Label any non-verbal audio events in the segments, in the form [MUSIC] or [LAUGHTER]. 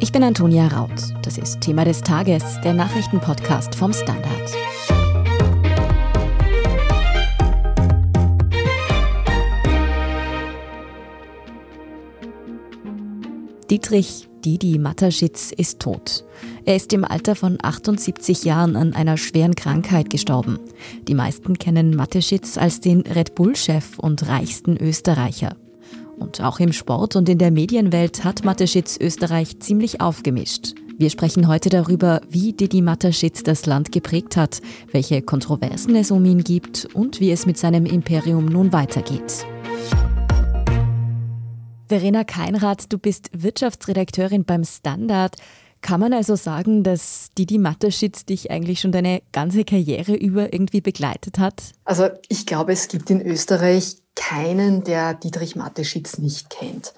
Ich bin Antonia Raut. Das ist Thema des Tages, der Nachrichtenpodcast vom Standard. Dietrich Didi Mataschitz ist tot. Er ist im Alter von 78 Jahren an einer schweren Krankheit gestorben. Die meisten kennen Mateschitz als den Red Bull-Chef und reichsten Österreicher. Und auch im Sport und in der Medienwelt hat Mateschitz Österreich ziemlich aufgemischt. Wir sprechen heute darüber, wie Didi Mateschitz das Land geprägt hat, welche Kontroversen es um ihn gibt und wie es mit seinem Imperium nun weitergeht. Verena Keinrad, du bist Wirtschaftsredakteurin beim Standard. Kann man also sagen, dass Didi Mateschitz dich eigentlich schon deine ganze Karriere über irgendwie begleitet hat? Also ich glaube, es gibt in Österreich keinen, der Dietrich Mateschitz nicht kennt.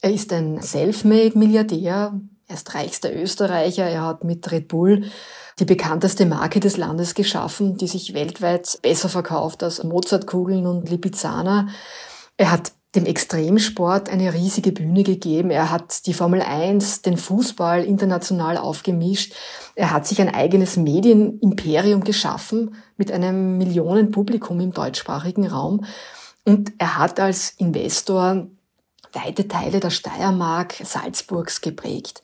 Er ist ein Selfmade-Milliardär, er ist reichster Österreicher, er hat mit Red Bull die bekannteste Marke des Landes geschaffen, die sich weltweit besser verkauft als Mozartkugeln und Lipizzaner. Er hat dem Extremsport eine riesige Bühne gegeben. Er hat die Formel 1, den Fußball international aufgemischt. Er hat sich ein eigenes Medienimperium geschaffen mit einem Millionenpublikum im deutschsprachigen Raum. Und er hat als Investor weite Teile der Steiermark, Salzburgs geprägt.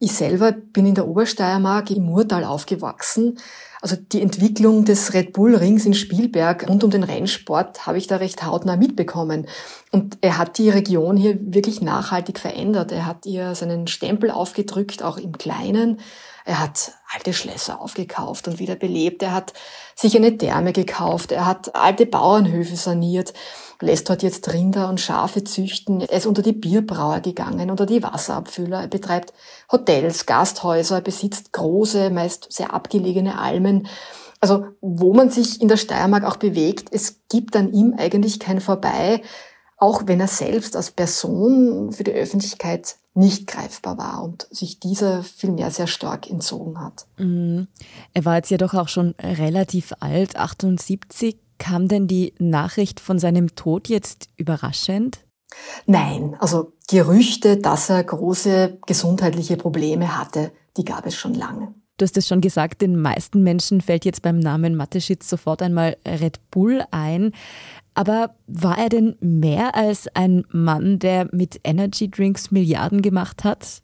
Ich selber bin in der Obersteiermark im Murtal aufgewachsen also die Entwicklung des Red Bull Rings in Spielberg rund um den Rennsport habe ich da recht hautnah mitbekommen. Und er hat die Region hier wirklich nachhaltig verändert. Er hat ihr seinen Stempel aufgedrückt, auch im Kleinen. Er hat alte Schlösser aufgekauft und wieder belebt. Er hat sich eine Therme gekauft. Er hat alte Bauernhöfe saniert lässt dort jetzt Rinder und Schafe züchten. Er ist unter die Bierbrauer gegangen, unter die Wasserabfüller. Er betreibt Hotels, Gasthäuser, er besitzt große, meist sehr abgelegene Almen. Also wo man sich in der Steiermark auch bewegt, es gibt an ihm eigentlich kein Vorbei, auch wenn er selbst als Person für die Öffentlichkeit nicht greifbar war und sich dieser vielmehr sehr stark entzogen hat. Mhm. Er war jetzt ja doch auch schon relativ alt, 78. Kam denn die Nachricht von seinem Tod jetzt überraschend? Nein, also Gerüchte, dass er große gesundheitliche Probleme hatte, die gab es schon lange. Du hast es schon gesagt, den meisten Menschen fällt jetzt beim Namen Mateschitz sofort einmal Red Bull ein. Aber war er denn mehr als ein Mann, der mit Energy Drinks Milliarden gemacht hat?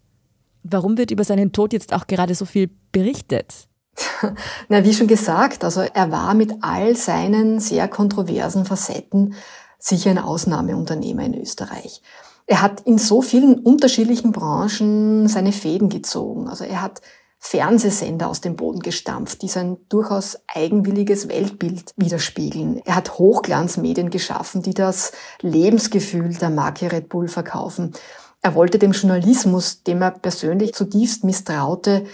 Warum wird über seinen Tod jetzt auch gerade so viel berichtet? [LAUGHS] Na, wie schon gesagt, also er war mit all seinen sehr kontroversen Facetten sicher ein Ausnahmeunternehmer in Österreich. Er hat in so vielen unterschiedlichen Branchen seine Fäden gezogen. Also er hat Fernsehsender aus dem Boden gestampft, die sein durchaus eigenwilliges Weltbild widerspiegeln. Er hat Hochglanzmedien geschaffen, die das Lebensgefühl der Marke Red Bull verkaufen. Er wollte dem Journalismus, dem er persönlich zutiefst misstraute,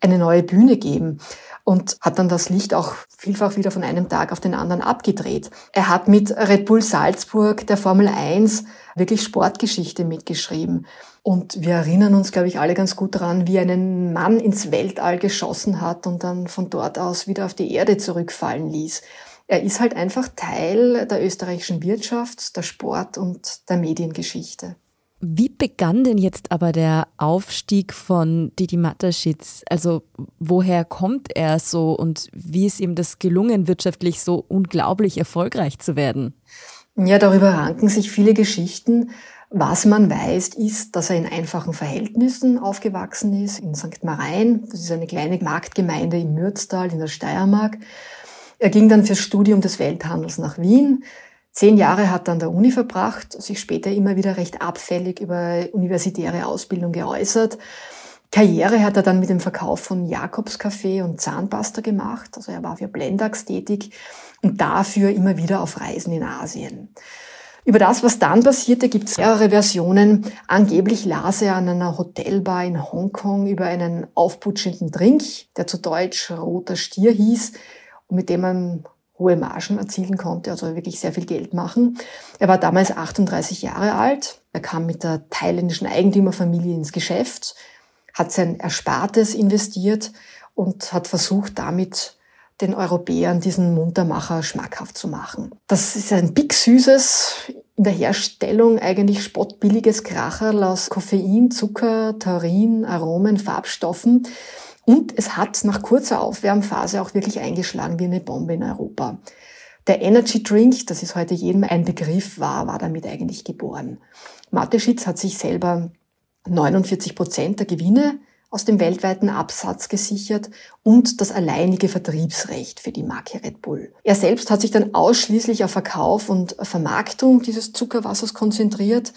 eine neue Bühne geben und hat dann das Licht auch vielfach wieder von einem Tag auf den anderen abgedreht. Er hat mit Red Bull Salzburg der Formel 1 wirklich Sportgeschichte mitgeschrieben. Und wir erinnern uns, glaube ich, alle ganz gut daran, wie einen Mann ins Weltall geschossen hat und dann von dort aus wieder auf die Erde zurückfallen ließ. Er ist halt einfach Teil der österreichischen Wirtschaft, der Sport und der Mediengeschichte. Wie begann denn jetzt aber der Aufstieg von Didi Mataschitz? Also woher kommt er so und wie ist ihm das gelungen, wirtschaftlich so unglaublich erfolgreich zu werden? Ja, darüber ranken sich viele Geschichten. Was man weiß, ist, dass er in einfachen Verhältnissen aufgewachsen ist, in St. Marein. Das ist eine kleine Marktgemeinde im Mürztal in der Steiermark. Er ging dann fürs Studium des Welthandels nach Wien, Zehn Jahre hat er an der Uni verbracht, sich später immer wieder recht abfällig über universitäre Ausbildung geäußert. Karriere hat er dann mit dem Verkauf von Jakobskaffee und Zahnpasta gemacht. Also er war für Blendax tätig und dafür immer wieder auf Reisen in Asien. Über das, was dann passierte, gibt es mehrere Versionen. Angeblich las er an einer Hotelbar in Hongkong über einen aufputschenden Drink, der zu Deutsch roter Stier hieß und mit dem man hohe Margen erzielen konnte, also wirklich sehr viel Geld machen. Er war damals 38 Jahre alt. Er kam mit der thailändischen Eigentümerfamilie ins Geschäft, hat sein Erspartes investiert und hat versucht, damit den Europäern diesen Muntermacher schmackhaft zu machen. Das ist ein big süßes, in der Herstellung eigentlich spottbilliges Kracherl aus Koffein, Zucker, Taurin, Aromen, Farbstoffen. Und es hat nach kurzer Aufwärmphase auch wirklich eingeschlagen wie eine Bombe in Europa. Der Energy Drink, das ist heute jedem ein Begriff, war, war damit eigentlich geboren. Mateschitz hat sich selber 49 Prozent der Gewinne aus dem weltweiten Absatz gesichert und das alleinige Vertriebsrecht für die Marke Red Bull. Er selbst hat sich dann ausschließlich auf Verkauf und Vermarktung dieses Zuckerwassers konzentriert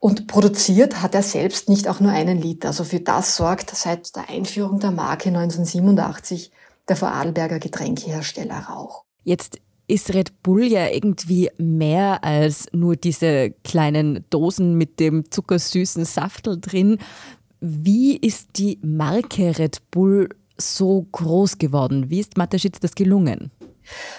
und produziert hat er selbst nicht auch nur einen Liter. Also für das sorgt seit der Einführung der Marke 1987 der Vorarlberger Getränkehersteller Rauch. Jetzt ist Red Bull ja irgendwie mehr als nur diese kleinen Dosen mit dem zuckersüßen Saftel drin. Wie ist die Marke Red Bull so groß geworden? Wie ist Mateschitz das gelungen?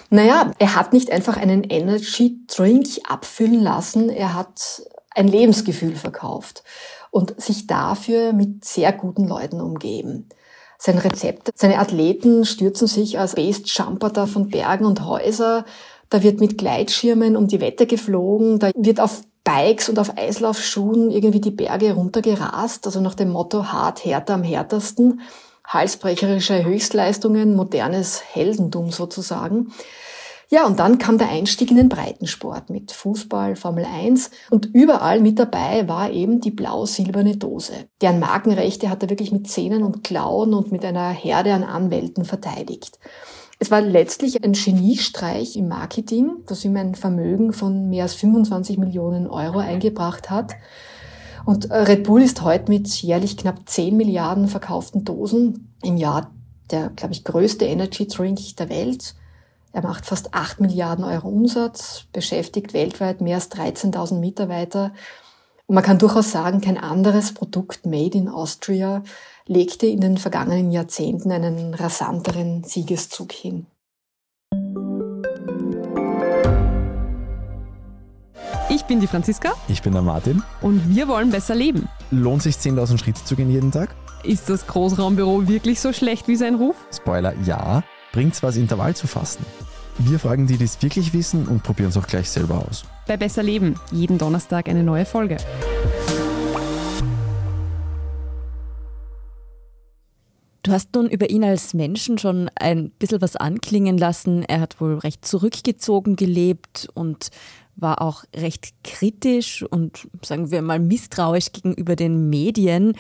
Naja, er hat nicht einfach einen Energy Drink abfüllen lassen, er hat ein Lebensgefühl verkauft und sich dafür mit sehr guten Leuten umgeben. Sein Rezept, seine Athleten stürzen sich als Based Jumper da von Bergen und Häuser, da wird mit Gleitschirmen um die Wette geflogen, da wird auf Bikes und auf Eislaufschuhen irgendwie die Berge runtergerast, also nach dem Motto hart, härter am härtesten, halsbrecherische Höchstleistungen, modernes Heldentum sozusagen. Ja, und dann kam der Einstieg in den Breitensport mit Fußball, Formel 1 und überall mit dabei war eben die blau-silberne Dose. Deren Markenrechte hat er wirklich mit Zähnen und Klauen und mit einer Herde an Anwälten verteidigt. Es war letztlich ein Geniestreich im Marketing, das ihm ein Vermögen von mehr als 25 Millionen Euro eingebracht hat. Und Red Bull ist heute mit jährlich knapp 10 Milliarden verkauften Dosen im Jahr der, glaube ich, größte Energy Drink der Welt. Er macht fast 8 Milliarden Euro Umsatz, beschäftigt weltweit mehr als 13.000 Mitarbeiter. Und man kann durchaus sagen, kein anderes Produkt made in Austria legte in den vergangenen Jahrzehnten einen rasanteren Siegeszug hin. Ich bin die Franziska. Ich bin der Martin. Und wir wollen besser leben. Lohnt sich 10.000 Schritte zu gehen jeden Tag? Ist das Großraumbüro wirklich so schlecht wie sein Ruf? Spoiler, ja. Bringt's was, Intervall zu fasten? Wir fragen die, die es wirklich wissen und probieren es auch gleich selber aus. Bei Besser Leben, jeden Donnerstag eine neue Folge. Du hast nun über ihn als Menschen schon ein bisschen was anklingen lassen. Er hat wohl recht zurückgezogen gelebt und war auch recht kritisch und sagen wir mal misstrauisch gegenüber den Medien.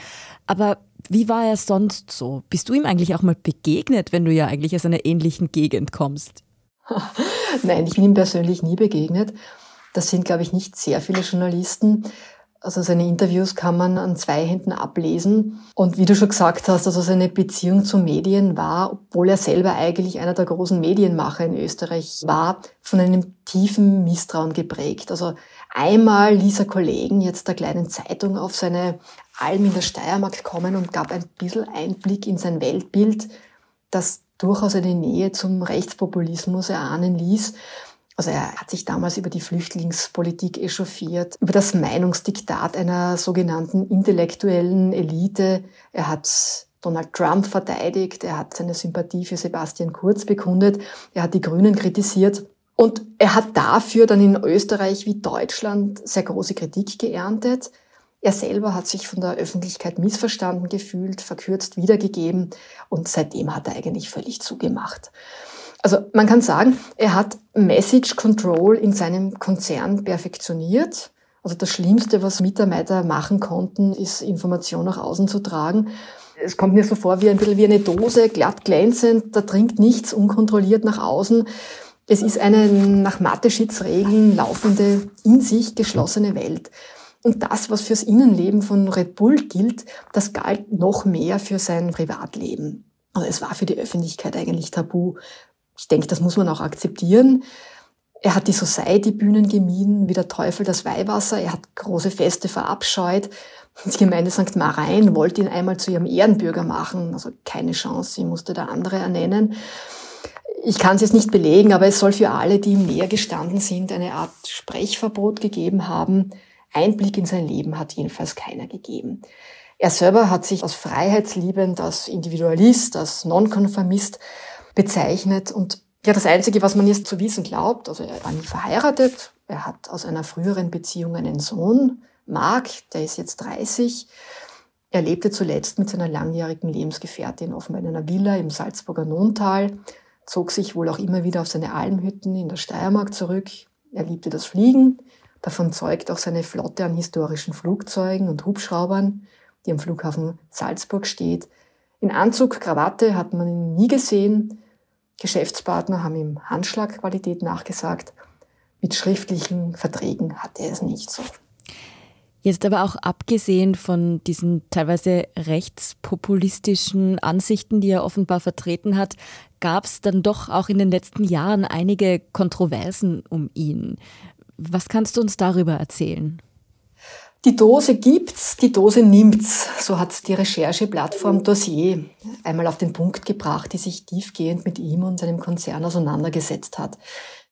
Aber wie war er sonst so? Bist du ihm eigentlich auch mal begegnet, wenn du ja eigentlich aus einer ähnlichen Gegend kommst? [LAUGHS] Nein, ich bin ihm persönlich nie begegnet. Das sind, glaube ich, nicht sehr viele Journalisten. Also seine Interviews kann man an zwei Händen ablesen. Und wie du schon gesagt hast, also seine Beziehung zu Medien war, obwohl er selber eigentlich einer der großen Medienmacher in Österreich war, von einem tiefen Misstrauen geprägt. Also einmal ließ er Kollegen jetzt der kleinen Zeitung auf seine Alm in der Steiermark kommen und gab ein bisschen Einblick in sein Weltbild, das durchaus eine Nähe zum Rechtspopulismus erahnen ließ. Also er hat sich damals über die Flüchtlingspolitik echauffiert, über das Meinungsdiktat einer sogenannten intellektuellen Elite. Er hat Donald Trump verteidigt, er hat seine Sympathie für Sebastian Kurz bekundet, er hat die Grünen kritisiert und er hat dafür dann in Österreich wie Deutschland sehr große Kritik geerntet. Er selber hat sich von der Öffentlichkeit missverstanden gefühlt, verkürzt wiedergegeben und seitdem hat er eigentlich völlig zugemacht. Also man kann sagen, er hat Message Control in seinem Konzern perfektioniert. Also das Schlimmste, was Mitarbeiter machen konnten, ist Information nach außen zu tragen. Es kommt mir so vor wie ein bisschen wie eine Dose, glatt glänzend, da dringt nichts unkontrolliert nach außen. Es ist eine nach Mathe-Schitzregeln laufende, in sich geschlossene Welt. Und das, was fürs Innenleben von Red Bull gilt, das galt noch mehr für sein Privatleben. Also es war für die Öffentlichkeit eigentlich tabu. Ich denke, das muss man auch akzeptieren. Er hat die Society-Bühnen gemieden, wie der Teufel das Weihwasser. Er hat große Feste verabscheut. Die Gemeinde St. Marein wollte ihn einmal zu ihrem Ehrenbürger machen. Also keine Chance, sie musste der andere ernennen. Ich kann es jetzt nicht belegen, aber es soll für alle, die ihm näher gestanden sind, eine Art Sprechverbot gegeben haben. Einblick in sein Leben hat jedenfalls keiner gegeben. Er selber hat sich als freiheitsliebend, als Individualist, als Nonkonformist bezeichnet und Ja, das Einzige, was man jetzt zu wissen glaubt, also er war nie verheiratet, er hat aus einer früheren Beziehung einen Sohn, Mark, der ist jetzt 30. Er lebte zuletzt mit seiner langjährigen Lebensgefährtin offenbar in einer Villa im Salzburger Nontal, zog sich wohl auch immer wieder auf seine Almhütten in der Steiermark zurück. Er liebte das Fliegen, davon zeugt auch seine Flotte an historischen Flugzeugen und Hubschraubern, die am Flughafen Salzburg steht. In Anzug, Krawatte hat man ihn nie gesehen, Geschäftspartner haben ihm Handschlagqualität nachgesagt. Mit schriftlichen Verträgen hat er es nicht so. Jetzt aber auch abgesehen von diesen teilweise rechtspopulistischen Ansichten, die er offenbar vertreten hat, gab es dann doch auch in den letzten Jahren einige Kontroversen um ihn. Was kannst du uns darüber erzählen? Die Dose gibt's, die Dose nimmt's. So hat die Rechercheplattform Dossier einmal auf den Punkt gebracht, die sich tiefgehend mit ihm und seinem Konzern auseinandergesetzt hat.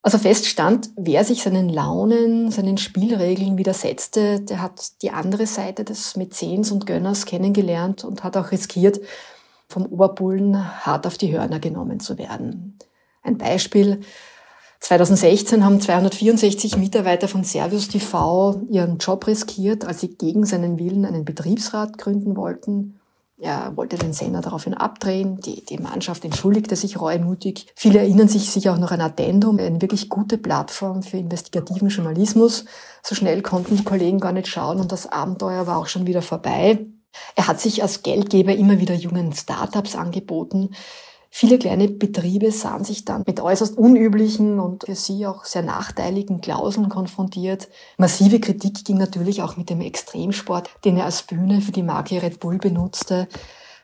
Also feststand, wer sich seinen Launen, seinen Spielregeln widersetzte, der hat die andere Seite des Mäzens und Gönners kennengelernt und hat auch riskiert, vom Oberbullen hart auf die Hörner genommen zu werden. Ein Beispiel, 2016 haben 264 Mitarbeiter von Servius TV ihren Job riskiert, als sie gegen seinen Willen einen Betriebsrat gründen wollten. Er wollte den Sender daraufhin abdrehen. Die, die Mannschaft entschuldigte sich reumutig. Viele erinnern sich sicher auch noch an Addendum, eine wirklich gute Plattform für investigativen Journalismus. So schnell konnten die Kollegen gar nicht schauen und das Abenteuer war auch schon wieder vorbei. Er hat sich als Geldgeber immer wieder jungen Startups angeboten. Viele kleine Betriebe sahen sich dann mit äußerst unüblichen und für sie auch sehr nachteiligen Klauseln konfrontiert. Massive Kritik ging natürlich auch mit dem Extremsport, den er als Bühne für die Marke Red Bull benutzte.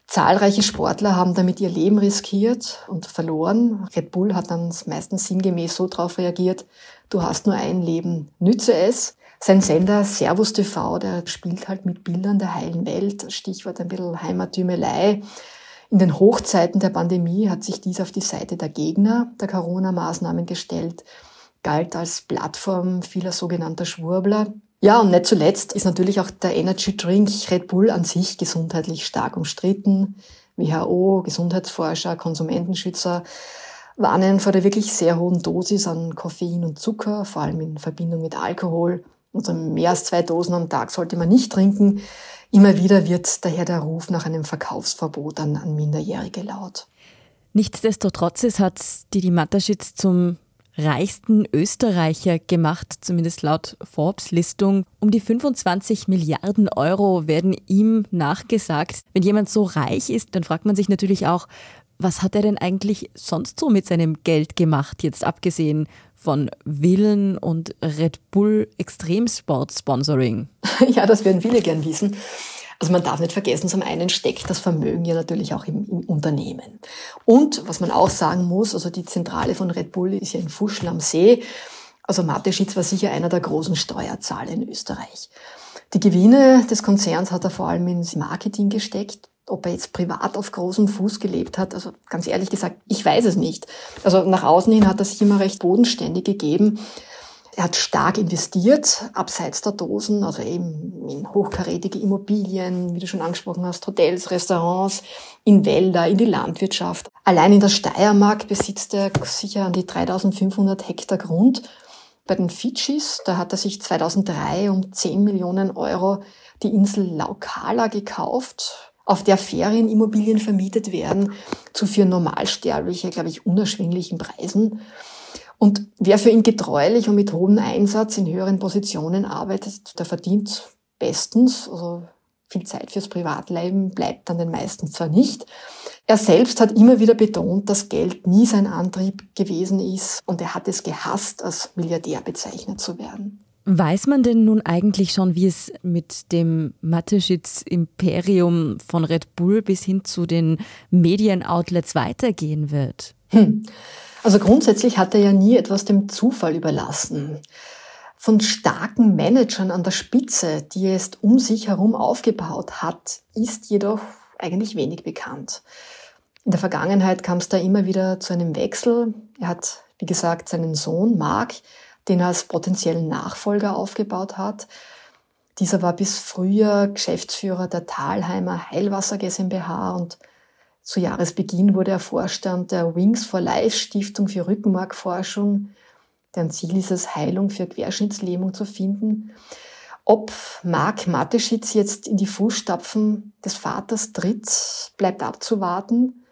Zahlreiche Sportler haben damit ihr Leben riskiert und verloren. Red Bull hat dann meistens sinngemäß so darauf reagiert, du hast nur ein Leben, nütze es. Sein Sender Servus TV, der spielt halt mit Bildern der heilen Welt, Stichwort ein bisschen Heimattümelei. In den Hochzeiten der Pandemie hat sich dies auf die Seite der Gegner der Corona-Maßnahmen gestellt, galt als Plattform vieler sogenannter Schwurbler. Ja, und nicht zuletzt ist natürlich auch der Energy Drink Red Bull an sich gesundheitlich stark umstritten. WHO, Gesundheitsforscher, Konsumentenschützer warnen vor der wirklich sehr hohen Dosis an Koffein und Zucker, vor allem in Verbindung mit Alkohol. Also mehr als zwei Dosen am Tag sollte man nicht trinken. Immer wieder wird daher der Ruf nach einem Verkaufsverbot an, an Minderjährige laut. Nichtsdestotrotz es hat Didi Mataschitz zum reichsten Österreicher gemacht, zumindest laut Forbes-Listung. Um die 25 Milliarden Euro werden ihm nachgesagt. Wenn jemand so reich ist, dann fragt man sich natürlich auch, was hat er denn eigentlich sonst so mit seinem Geld gemacht, jetzt abgesehen von Villen und Red Bull Extremsport Sponsoring? [LAUGHS] Ja, das werden viele gern wissen. Also man darf nicht vergessen, zum einen steckt das Vermögen ja natürlich auch im, im, Unternehmen. Und was man auch sagen muss, also die Zentrale von Red Bull ist ja in Fuschl am See. Also Mateschitz war sicher einer der großen Steuerzahler in Österreich. Die Gewinne des Konzerns hat er vor allem ins Marketing gesteckt ob er jetzt privat auf großem Fuß gelebt hat, also ganz ehrlich gesagt, ich weiß es nicht. Also nach außen hin hat er sich immer recht bodenständig gegeben. Er hat stark investiert, abseits der Dosen, also eben in hochkarätige Immobilien, wie du schon angesprochen hast, Hotels, Restaurants, in Wälder, in die Landwirtschaft. Allein in der Steiermark besitzt er sicher an die 3500 Hektar Grund. Bei den Fidschis, da hat er sich 2003 um 10 Millionen Euro die Insel Laukala gekauft auf der Ferienimmobilien vermietet werden, zu für Normalsterbliche, glaube ich, unerschwinglichen Preisen. Und wer für ihn getreulich und mit hohem Einsatz in höheren Positionen arbeitet, der verdient bestens. Also viel Zeit fürs Privatleben bleibt dann den meisten zwar nicht. Er selbst hat immer wieder betont, dass Geld nie sein Antrieb gewesen ist und er hat es gehasst, als Milliardär bezeichnet zu werden. Weiß man denn nun eigentlich schon, wie es mit dem Mateschitz-Imperium von Red Bull bis hin zu den Medienoutlets weitergehen wird? Hm. Also grundsätzlich hat er ja nie etwas dem Zufall überlassen. Von starken Managern an der Spitze, die er um sich herum aufgebaut hat, ist jedoch eigentlich wenig bekannt. In der Vergangenheit kam es da immer wieder zu einem Wechsel. Er hat, wie gesagt, seinen Sohn Mark den er als potenziellen Nachfolger aufgebaut hat. Dieser war bis früher Geschäftsführer der Talheimer Heilwasser GmbH und Zu Jahresbeginn wurde er Vorstand der Wings for Life Stiftung für Rückenmarkforschung, deren Ziel ist es, Heilung für Querschnittslähmung zu finden. Ob Marc Mateschitz jetzt in die Fußstapfen des Vaters tritt, bleibt abzuwarten.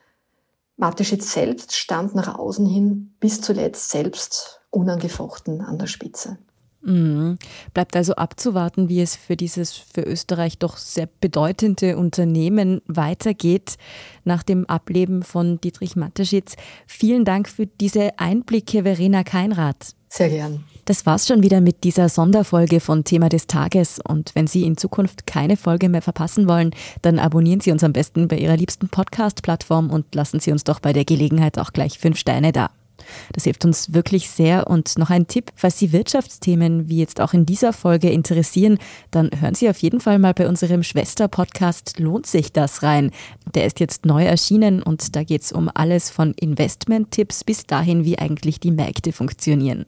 Mateschitz selbst stand nach außen hin bis zuletzt selbst unangefochten an der Spitze. Mhm. Bleibt also abzuwarten, wie es für dieses für Österreich doch sehr bedeutende Unternehmen weitergeht nach dem Ableben von Dietrich Mateschitz. Vielen Dank für diese Einblicke, Verena Keinrath. Sehr gern. Das war's schon wieder mit dieser Sonderfolge von Thema des Tages. Und wenn Sie in Zukunft keine Folge mehr verpassen wollen, dann abonnieren Sie uns am besten bei Ihrer liebsten Podcast-Plattform und lassen Sie uns doch bei der Gelegenheit auch gleich fünf Steine da. Das hilft uns wirklich sehr. Und noch ein Tipp, falls Sie Wirtschaftsthemen wie jetzt auch in dieser Folge interessieren, dann hören Sie auf jeden Fall mal bei unserem Schwester-Podcast Lohnt sich das rein. Der ist jetzt neu erschienen und da geht es um alles von Investment-Tipps bis dahin, wie eigentlich die Märkte funktionieren.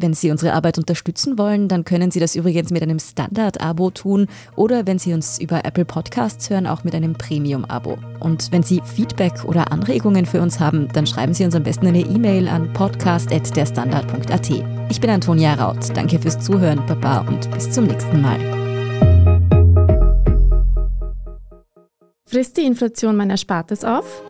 Wenn Sie unsere Arbeit unterstützen wollen, dann können Sie das übrigens mit einem Standard-Abo tun oder wenn Sie uns über Apple Podcasts hören, auch mit einem Premium-Abo. Und wenn Sie Feedback oder Anregungen für uns haben, dann schreiben Sie uns am besten eine E-Mail an podcast.derstandard.at. Ich bin Antonia Raut. Danke fürs Zuhören, Baba und bis zum nächsten Mal. Frisst die Inflation mein Erspartes auf?